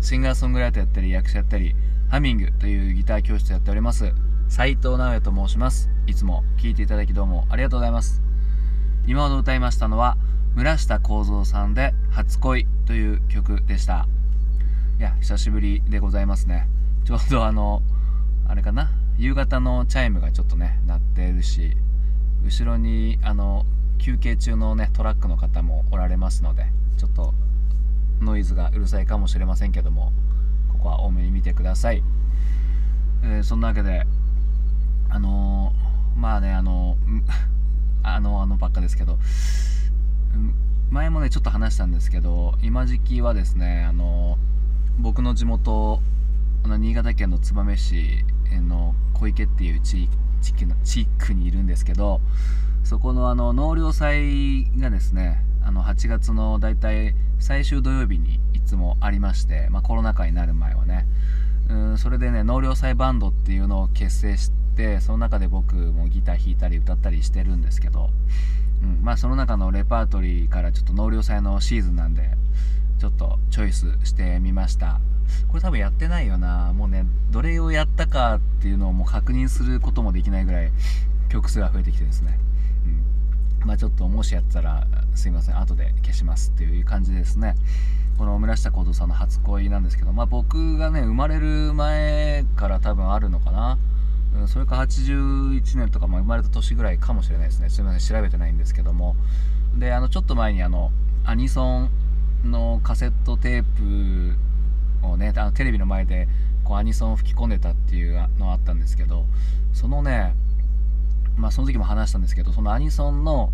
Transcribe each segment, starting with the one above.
シンガーソングライターやったり役者やったりハミングというギター教室やっております。斉藤直也と申します。いつも聴いていただきどうもありがとうございます。今ほど歌いましたのは村下幸三さんで「初恋」という曲でした。いや久しぶりでございますね。ちょうどあのあれかな？夕方のチャイムがちょっとね鳴ってるし後ろにあの休憩中のねトラックの方もおられますのでちょっとノイズがうるさいかもしれませんけどもここは多めに見てください、えー、そんなわけであのー、まあねあの あのあのばっかですけど前もねちょっと話したんですけど今時期はですねあの僕の地元の新潟県の燕市の小池っていう地域の地区にいるんですけどそこのあの納涼祭がですねあの8月の大体最終土曜日にいつもありまして、まあ、コロナ禍になる前はね。うんそれでね納涼祭バンドっていうのを結成してその中で僕もギター弾いたり歌ったりしてるんですけど、うんまあ、その中のレパートリーからちょっと納涼祭のシーズンなんでちょっとチョイスしてみました。これ多分やってないよな。もうねどれをやったかっていうのをもう確認することもできないぐらい曲数が増えてきてですね、まあちょっともしやったらすいません後で消しますっていう感じですね。この村下幸三さんの初恋なんですけどまあ僕がね生まれる前から多分あるのかな。それか81年とか、まあ、生まれた年ぐらいかもしれないですね。すいません調べてないんですけども。であのちょっと前にあのアニソンのカセットテープをねあのテレビの前でこうアニソンを吹き込んでたっていうのあったんですけどそのねまあその時も話したんですけどそのアニソンの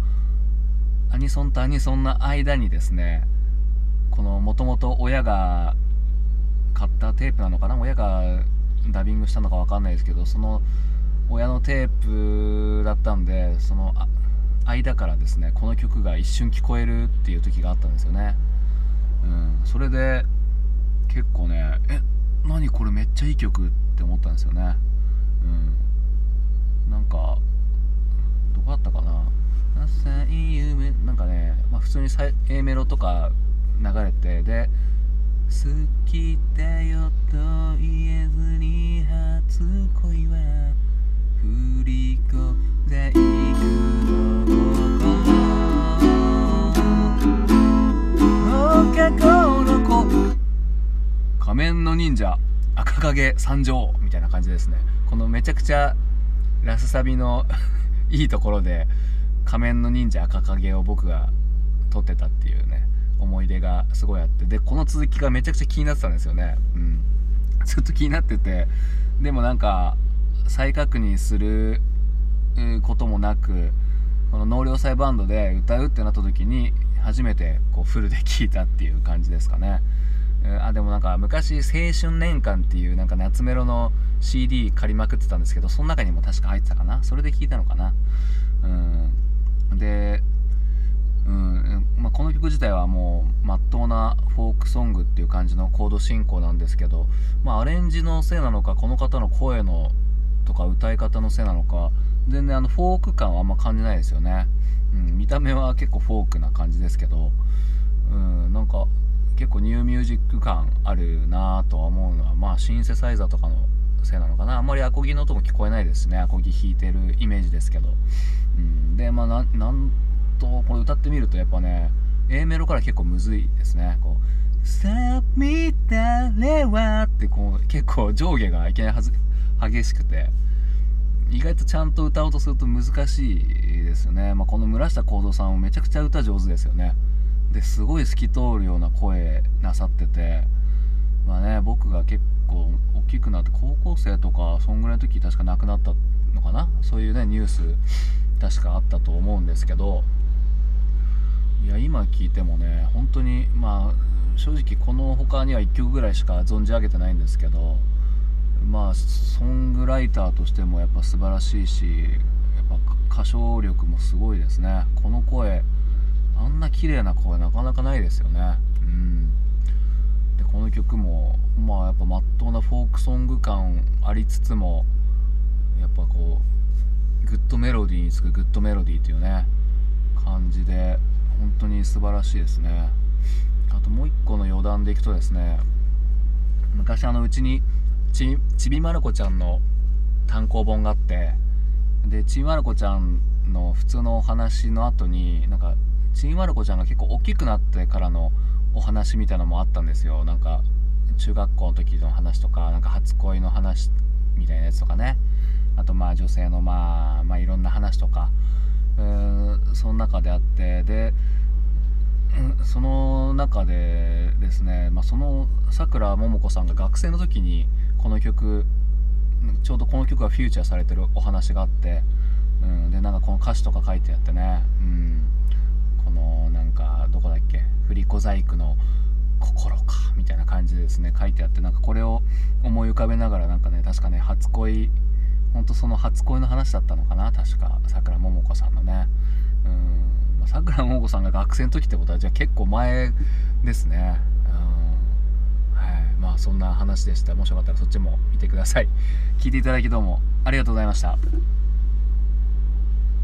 アニソンとアニソンの間にですねこのもともと親が買ったテープなのかな親がダビングしたのか分かんないですけどその親のテープだったんでその間からですねこの曲が一瞬聞こえるっていう時があったんですよね、うん、それで結構ねえ何これめっちゃいい曲って思ったんですよね。うんなんかどこだったかな夢なんかね、まあ、普通に A メロとか流れてで「好きだよと言えずに初恋は振り子細工の心」「の子」仮面の忍者赤影参上みたいな感じですねこのめちゃくちゃラスサビのいいところで仮面の忍者赤影を僕が撮ってたっていうね思い出がすごいあってでこの続きがめちゃくちゃ気になってたんですよね。うん。ずっと気になっててでもなんか再確認することもなくこの納涼祭バンドで歌うってなった時に初めてこうフルで聴いたっていう感じですかね。あでもなんか昔青春年間っていうなんか夏メロの CD 借りまくってたんですけどその中にも確か入ってたかな。それで聞いたのかな。うん。でうん。まあ、この曲自体はもうまっとうなフォークソングっていう感じのコード進行なんですけど、まあ、アレンジのせいなのかこの方の声のとか歌い方のせいなのか全然あのフォーク感はあんま感じないですよね、うん、見た目は結構フォークな感じですけど、うん、なんか結構ニューミュージック感あるなとは思うのはまあシンセサイザーとかのせいなのかな。あんまりアコギの音も聞こえないですね。アコギ弾いてるイメージですけど、うん、でまあなんとこれ歌ってみるとやっぱね A メロから結構むずいですね。こう「さあ見たれは」ってこう結構上下がいきなりはず激しくて。意外とちゃんと歌おうとすると難しいですよね、まあ、この村下幸三さんもめちゃくちゃ歌上手ですよね。ですごい透き通るような声なさってて。まあね僕が結構大きくなって高校生とかそんぐらいの時確か亡くなったのかな？そういうねニュース確かあったと思うんですけど。いや今聞いてもね本当にまあ正直この他には1曲ぐらいしか存じ上げてないんですけどまあソングライターとしてもやっぱ素晴らしいしやっぱ歌唱力もすごいですね。この声あんな綺麗な声なかなかないですよね。うん。でこの曲もまあやっぱまっとうなフォークソング感ありつつもやっぱこうグッドメロディーにつくグッドメロディーっていうね感じで本当に素晴らしいですね。あともう一個の余談でいくとですね昔あのうちにちちびまる子ちゃんの単行本があってでちびまる子ちゃんの普通のお話の後になんかちびまる子ちゃんが結構大きくなってからのお話みたいなのもあったんですよ。なんか中学校の時の話とかなんか初恋の話みたいなやつとかね。あとまあ女性のまあまあいろんな話とか。うーその中であってでその中でですね、まあ、そのさくらももこさんが学生の時にこの曲ちょうどこの曲がフューチャーされてるお話があって、うん、でなんかこの歌詞とか書いてあってね、うん、このなんかどこだっけ振り子細工の心かみたいな感じでですね書いてあってなんかこれを思い浮かべながらなんかね確かね初恋ほんとその初恋の話だったのかな確か。さくらももこさんのね。うん。さくらももこさんが学生の時ってことはじゃあ結構前ですね。うん。はい。まあそんな話でした。もしよかったらそっちも見てください。聞いていただきどうもありがとうございました。